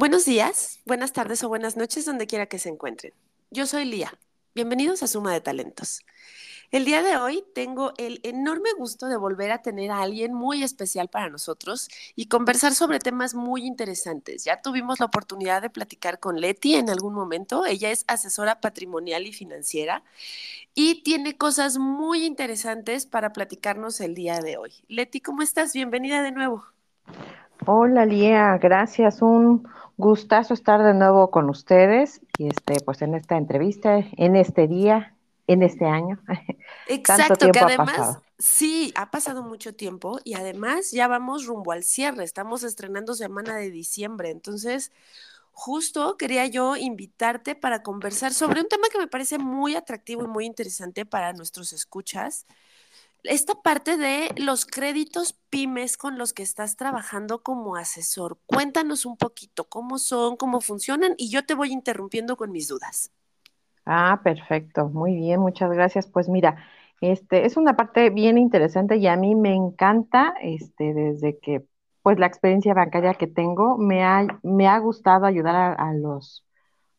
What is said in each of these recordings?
Buenos días, buenas tardes o buenas noches, donde quiera que se encuentren. Yo soy Lía. Bienvenidos a Suma de Talentos. El día de hoy tengo el enorme gusto de volver a tener a alguien muy especial para nosotros y conversar sobre temas muy interesantes. Ya tuvimos la oportunidad de platicar con Leti en algún momento. Ella es asesora patrimonial y financiera y tiene cosas muy interesantes para platicarnos el día de hoy. Leti, ¿cómo estás? Bienvenida de nuevo. Hola Lía, gracias. Un gustazo estar de nuevo con ustedes y este, pues en esta entrevista, en este día, en este año. Exacto, que además, sí, ha pasado mucho tiempo y además ya vamos rumbo al cierre, estamos estrenando semana de diciembre, entonces justo quería yo invitarte para conversar sobre un tema que me parece muy atractivo y muy interesante para nuestros escuchas, esta parte de los créditos pymes con los que estás trabajando como asesor. Cuéntanos un poquito cómo son, cómo funcionan y yo te voy interrumpiendo con mis dudas. Ah, perfecto, muy bien, muchas gracias. Pues mira, este es una parte bien interesante y a mí me encanta, este, desde que pues la experiencia bancaria que tengo, me ha, me ha gustado ayudar a, a los,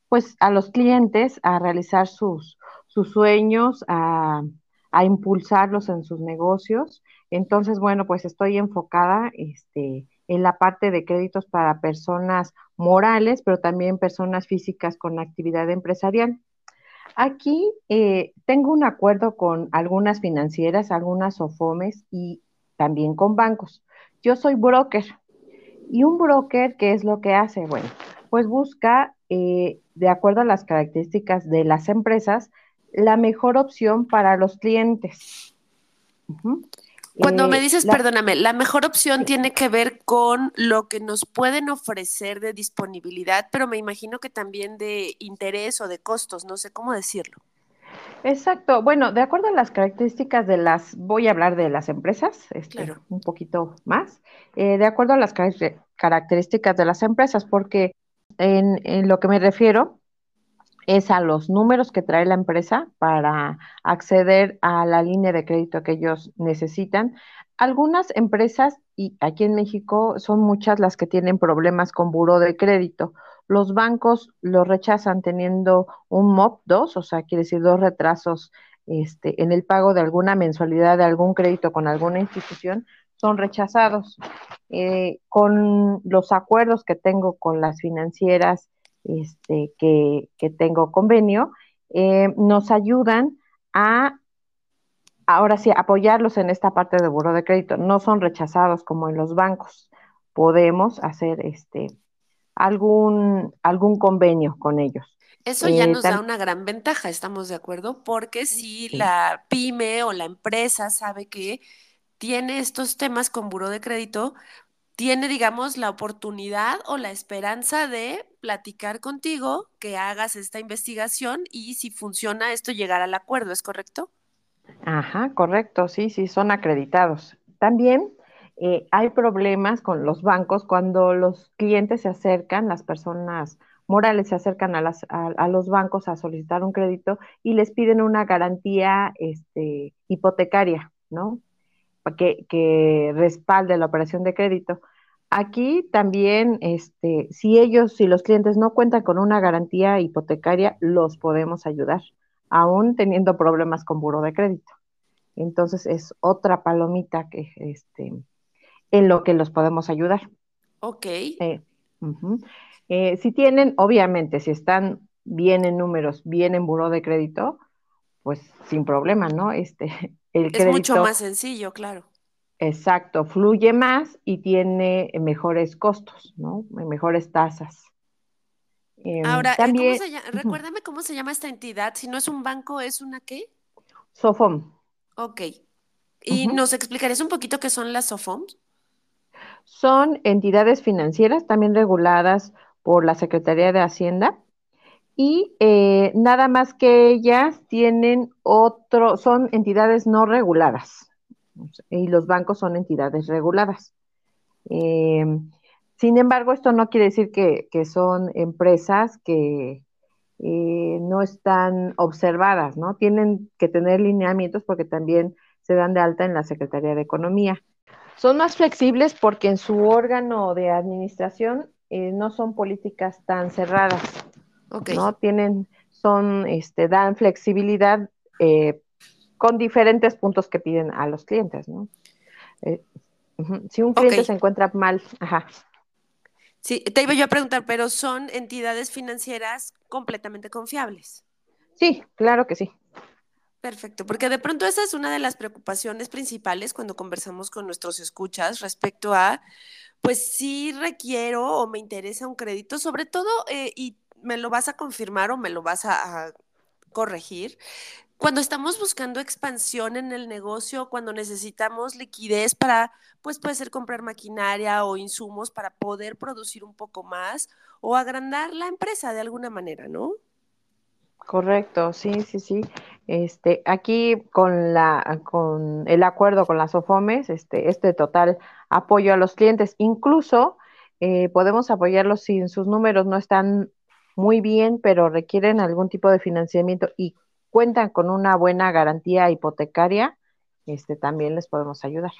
pues a los clientes a realizar sus, sus sueños, a a impulsarlos en sus negocios. Entonces, bueno, pues estoy enfocada este, en la parte de créditos para personas morales, pero también personas físicas con actividad empresarial. Aquí eh, tengo un acuerdo con algunas financieras, algunas OFOMES y también con bancos. Yo soy broker. ¿Y un broker qué es lo que hace? Bueno, pues busca, eh, de acuerdo a las características de las empresas, la mejor opción para los clientes. Cuando me eh, dices, perdóname, la mejor opción tiene que ver con lo que nos pueden ofrecer de disponibilidad, pero me imagino que también de interés o de costos, no sé cómo decirlo. Exacto. Bueno, de acuerdo a las características de las, voy a hablar de las empresas, este, un poquito más, eh, de acuerdo a las características de las empresas, porque en lo que me refiero es a los números que trae la empresa para acceder a la línea de crédito que ellos necesitan. Algunas empresas, y aquí en México son muchas las que tienen problemas con buro de crédito. Los bancos lo rechazan teniendo un MOP 2, o sea, quiere decir dos retrasos este, en el pago de alguna mensualidad de algún crédito con alguna institución, son rechazados. Eh, con los acuerdos que tengo con las financieras este, que, tengo convenio, eh, nos ayudan a, ahora sí, apoyarlos en esta parte de buro de crédito. No son rechazados como en los bancos. Podemos hacer este, algún, algún convenio con ellos. Eso ya eh, nos da una gran ventaja, estamos de acuerdo, porque si la pyme o la empresa sabe que tiene estos temas con buro de crédito, tiene, digamos, la oportunidad o la esperanza de platicar contigo, que hagas esta investigación y si funciona esto llegar al acuerdo, ¿es correcto? Ajá, correcto, sí, sí, son acreditados. También eh, hay problemas con los bancos cuando los clientes se acercan, las personas morales se acercan a, las, a, los bancos a solicitar un crédito y les piden una garantía este, hipotecaria, ¿no? Que, que respalde la operación de crédito. Aquí también, este, si ellos, si los clientes no cuentan con una garantía hipotecaria, los podemos ayudar, aún teniendo problemas con buro de crédito. Entonces es otra palomita que, este, en lo que los podemos ayudar. Ok. Eh, eh, si tienen, obviamente, si están bien en números, bien en buro de crédito, pues sin problema, ¿no? Este, el es mucho más sencillo, claro. Exacto, fluye más y tiene mejores costos, ¿no? Mejores tasas. Em, Ahora, eh, también, ¿cómo se llama? recuérdame cómo se llama esta entidad. Si no es un banco, ¿es una qué? SOFOM. Ok. ¿Y nos explicarías un poquito qué son las SOFOMs? Son entidades financieras también reguladas por la Secretaría de Hacienda y eh, nada más que ellas tienen otro, son entidades no reguladas y los bancos son entidades reguladas. Eh, sin embargo, esto no quiere decir que, son empresas que eh, no están observadas, ¿no? Tienen que tener lineamientos porque también se dan de alta en la Secretaría de Economía. Son más flexibles porque en su órgano de administración eh, no son políticas tan cerradas. ¿no? Tienen, son, este, dan flexibilidad eh, con diferentes puntos que piden a los clientes, ¿no? Eh, si un cliente se encuentra mal, ajá. Sí, te iba yo a preguntar, pero son entidades financieras completamente confiables. Sí, claro que sí. Perfecto, porque de pronto esa es una de las preocupaciones principales cuando conversamos con nuestros escuchas respecto a, pues sí requiero o me interesa un crédito, sobre todo, eh, y me lo vas a confirmar o me lo vas a corregir, cuando estamos buscando expansión en el negocio, cuando necesitamos liquidez para, pues puede ser comprar maquinaria o insumos para poder producir un poco más o agrandar la empresa de alguna manera, ¿no? Correcto, sí, sí, sí. Este, aquí con la, con el acuerdo con las OFOMES, este, este total apoyo a los clientes, incluso eh, podemos apoyarlos si sus números no están muy bien, pero requieren algún tipo de financiamiento y cuentan con una buena garantía hipotecaria, este, también les podemos ayudar.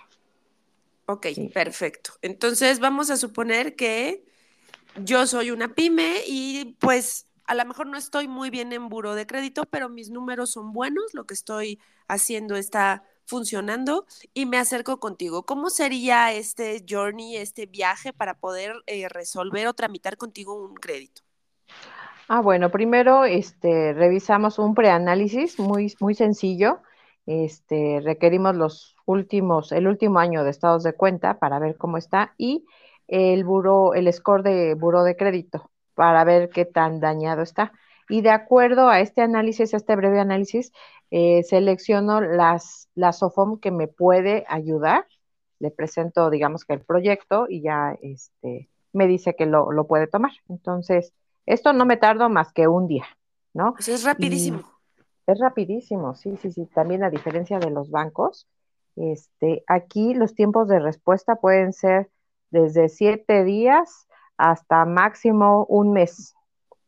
Ok, perfecto. Entonces vamos a suponer que yo soy una pyme y pues a lo mejor no estoy muy bien en buro de crédito, pero mis números son buenos, lo que estoy haciendo está funcionando y me acerco contigo. ¿Cómo sería este journey, este viaje para poder eh, resolver o tramitar contigo un crédito? Ah, bueno, primero este, revisamos un preanálisis muy, muy sencillo. Este, requerimos los últimos, el último año de estados de cuenta para ver cómo está y el buro, el score de buro de crédito para ver qué tan dañado está. Y de acuerdo a este análisis, a este breve análisis, eh, selecciono las, las SOFOM que me puede ayudar. Le presento, digamos que el proyecto y ya este, me dice que lo, lo puede tomar. Entonces, esto no me tardo más que un día, ¿no? Pues es rapidísimo. es rapidísimo, sí, sí, sí. También a diferencia de los bancos, este, aquí los tiempos de respuesta pueden ser desde siete días hasta máximo un mes,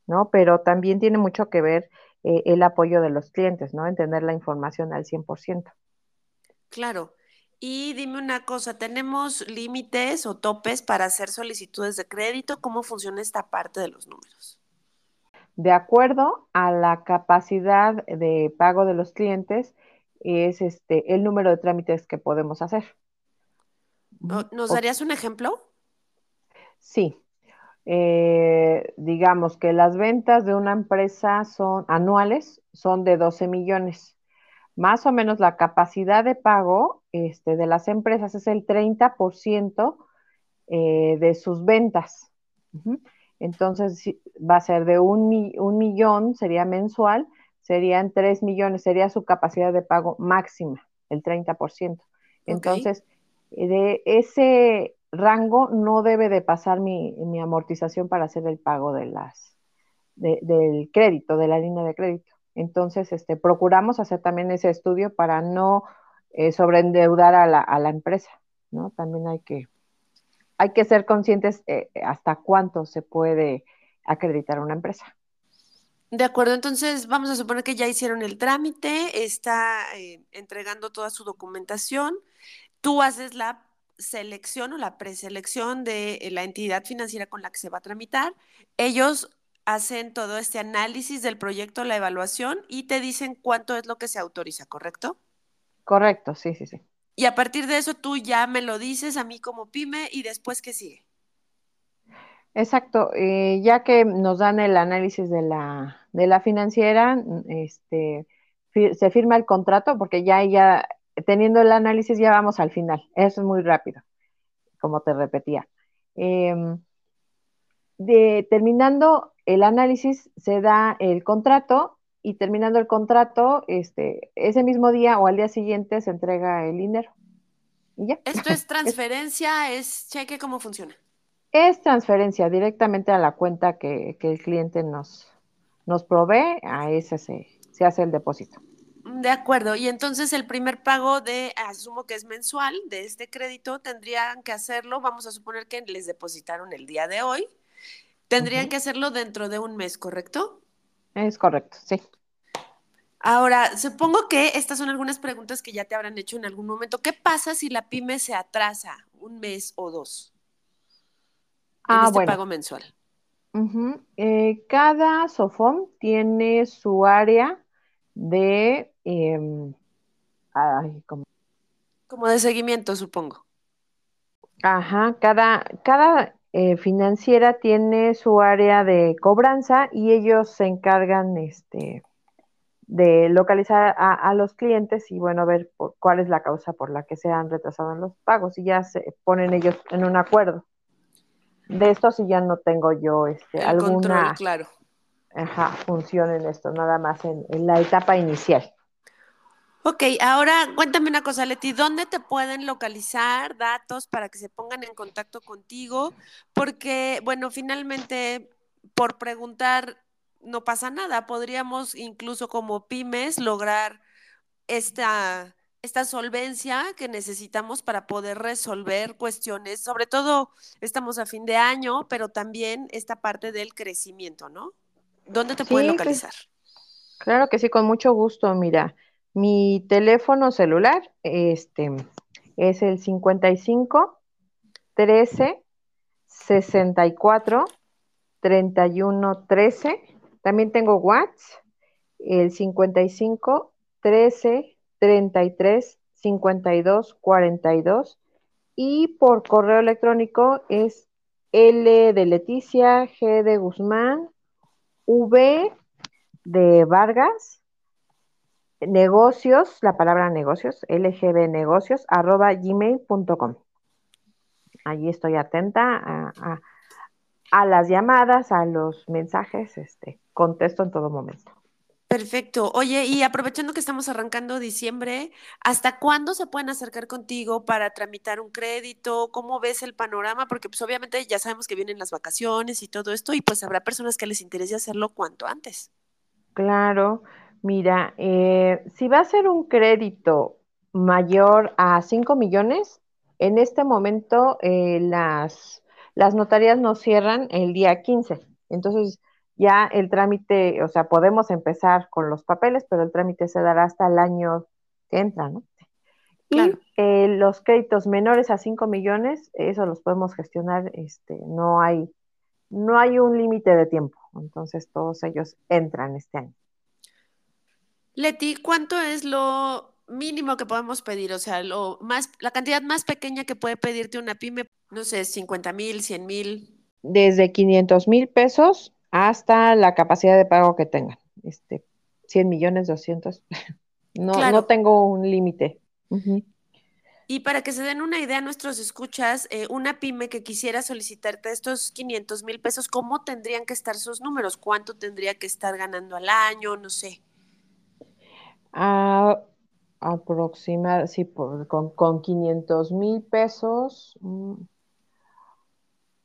¿no? Pero también tiene mucho que ver eh, el apoyo de los clientes, ¿no? Entender la información al 100%. Claro. Y dime una cosa, ¿tenemos límites o topes para hacer solicitudes de crédito? ¿Cómo funciona esta parte de los números? De acuerdo a la capacidad de pago de los clientes, es este el número de trámites que podemos hacer. ¿Nos darías un ejemplo? Sí. Eh, digamos que las ventas de una empresa son anuales, son de 12 millones más o menos la capacidad de pago este, de las empresas es el 30% eh, de sus ventas. Entonces, va a ser de un, millón, sería mensual, serían 3 millones, sería su capacidad de pago máxima, el 30%. Entonces, de ese rango no debe de pasar mi, amortización para hacer el pago de las, del crédito, de la línea de crédito. Entonces, este, procuramos hacer también ese estudio para no eh, sobreendeudar a la, a la, empresa, ¿no? También hay que, hay que ser conscientes eh, hasta cuánto se puede acreditar una empresa. De acuerdo, entonces vamos a suponer que ya hicieron el trámite, está eh, entregando toda su documentación, tú haces la selección o la preselección de la entidad financiera con la que se va a tramitar, ellos hacen todo este análisis del proyecto, la evaluación y te dicen cuánto es lo que se autoriza, ¿correcto? Correcto, sí, sí, sí. Y a partir de eso tú ya me lo dices a mí como pyme y después qué sigue. Exacto, eh, ya que nos dan el análisis de la, de la financiera, este, se firma el contrato porque ya, ya teniendo el análisis ya vamos al final. Eso es muy rápido, como te repetía. Em, de, terminando el análisis, se da el contrato y terminando el contrato, este, ese mismo día o al día siguiente se entrega el dinero. Y ya. ¿Esto es transferencia? ¿Es cheque? ¿Cómo funciona? Es transferencia directamente a la cuenta que, el cliente nos, nos provee, a ese se, se hace el depósito. De acuerdo, y entonces el primer pago de, asumo que es mensual, de este crédito, tendrían que hacerlo, vamos a suponer que les depositaron el día de hoy, Tendrían que hacerlo dentro de un mes, ¿correcto? Es correcto, sí. Ahora, supongo que estas son algunas preguntas que ya te habrán hecho en algún momento. ¿Qué pasa si la pyme se atrasa un mes o dos? en este pago mensual? Eh, cada SOFOM tiene su área de... Em, como... de seguimiento, supongo. Ajá, cada, cada eh, financiera tiene su área de cobranza y ellos se encargan este, de localizar a, los clientes y bueno, ver cuál es la causa por la que se han retrasado los pagos y ya se ponen ellos en un acuerdo. De esto sí ya no tengo yo este, alguna claro. función en esto, nada más en, en la etapa inicial. Ok, ahora cuéntame una cosa, Leti, ¿dónde te pueden localizar datos para que se pongan en contacto contigo? Porque, bueno, finalmente, por preguntar, no pasa nada. Podríamos incluso como pymes lograr esta, esta solvencia que necesitamos para poder resolver cuestiones, sobre todo estamos a fin de año, pero también esta parte del crecimiento, ¿no? ¿Dónde te pueden localizar? claro que sí, con mucho gusto. Mira, mi teléfono celular este, es el 55 13 64 31 13. También tengo WhatsApp, el 55 13 33 52 42. Y por correo electrónico es L de Leticia, G de Guzmán, V de Vargas, negocios, la palabra negocios, lgbnegocios, arroba gmail.com. Allí estoy atenta a, las llamadas, a los mensajes, este, contesto en todo momento. Perfecto. Oye, y aprovechando que estamos arrancando diciembre, ¿hasta cuándo se pueden acercar contigo para tramitar un crédito? ¿Cómo ves el panorama? Porque pues obviamente ya sabemos que vienen las vacaciones y todo esto y pues habrá personas que les interese hacerlo cuanto antes. Claro, Mira, eh, si va a ser un crédito mayor a 5 millones, en este momento eh, las, las notarías nos cierran el día 15. Entonces, ya el trámite, o sea, podemos empezar con los papeles, pero el trámite se dará hasta el año que entra, ¿no? Y eh, los créditos menores a 5 millones, eso los podemos gestionar, este, no hay, no hay un límite de tiempo. Entonces, todos ellos entran este año. Leti, ¿cuánto es lo mínimo que podemos pedir? O sea, lo más, la cantidad más pequeña que puede pedirte una pyme, no sé, 50 mil, 100 mil. Desde 500 mil pesos hasta la capacidad de pago que tengan. Este, 100 millones, 200. No, no tengo un límite. Y para que se den una idea, nuestros escuchas, eh, una pyme que quisiera solicitarte estos 500 mil pesos, ¿cómo tendrían que estar sus números? ¿Cuánto tendría que estar ganando al año? No sé. A aproximar, sí, con, con 500 mil pesos. Mm.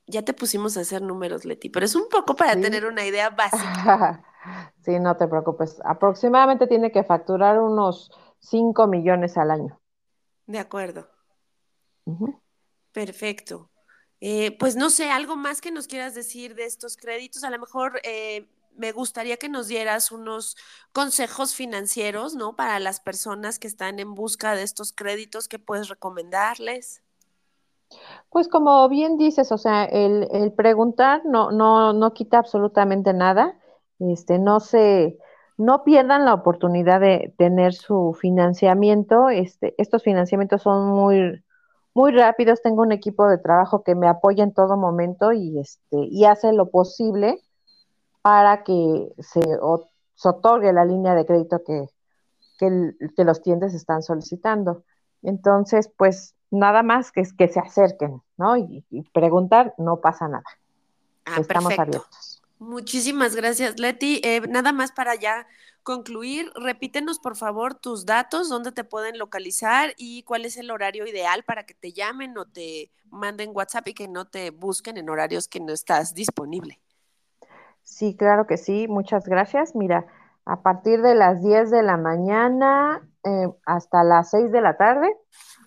Ya te pusimos a hacer números, Leti, pero es un poco para tener una idea básica. sí, no te preocupes. Aproximadamente tiene que facturar unos 5 millones al año. De acuerdo. Perfecto. Eh, pues no sé, algo más que nos quieras decir de estos créditos. A lo mejor eh, me gustaría que nos dieras unos consejos financieros, ¿no? Para las personas que están en busca de estos créditos, ¿qué puedes recomendarles? Pues como bien dices, o sea, el, preguntar no, no, no quita absolutamente nada. Este, no se, no pierdan la oportunidad de tener su financiamiento. Este, estos financiamientos son muy, muy rápidos. Tengo un equipo de trabajo que me apoya en todo momento y, este, y hace lo posible para que se, otorgue la línea de crédito que, que, los clientes están solicitando. Entonces, pues nada más que, que se acerquen, ¿no? Y, preguntar, no pasa nada. Ah, Estamos abiertos. Muchísimas gracias, Leti. Eh, nada más para ya concluir, repítenos por favor tus datos, dónde te pueden localizar y cuál es el horario ideal para que te llamen o te manden WhatsApp y que no te busquen en horarios que no estás disponible. Sí, claro que sí, muchas gracias. Mira, a partir de las 10 de la mañana eh, hasta las 6 de la tarde,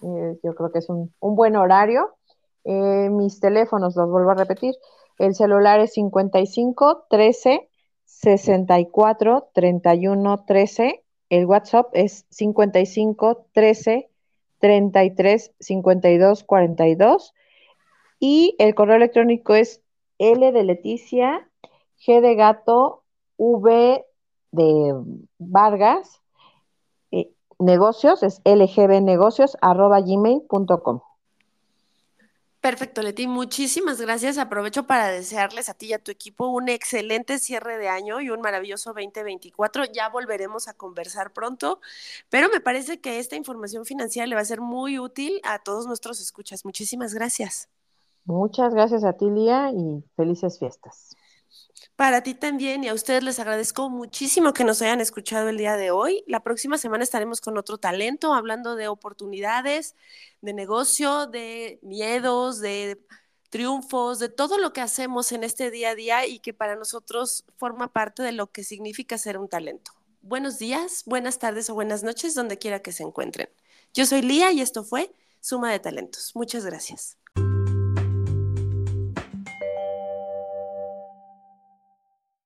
eh, yo creo que es un, buen horario. Eh, mis teléfonos, los vuelvo a repetir, el celular es 55 13 64 31 13, el WhatsApp es 55 13 33 52 42 Y el correo electrónico es L de Leticia, G de gato, V de Vargas, eh, negocios, es lgbnegocios, arroba gmail.com. Perfecto, Leti. Muchísimas gracias. Aprovecho para desearles a ti y a tu equipo un excelente cierre de año y un maravilloso 2024. Ya volveremos a conversar pronto, pero me parece que esta información financiera le va a ser muy útil a todos nuestros escuchas. Muchísimas gracias. Muchas gracias a ti, Lía, y felices fiestas. Para ti también y a ustedes les agradezco muchísimo que nos hayan escuchado el día de hoy. La próxima semana estaremos con otro talento hablando de oportunidades, de negocio, de miedos, de triunfos, de todo lo que hacemos en este día a día y que para nosotros forma parte de lo que significa ser un talento. Buenos días, buenas tardes o buenas noches, donde quiera que se encuentren. Yo soy Lía y esto fue Suma de Talentos. Muchas gracias.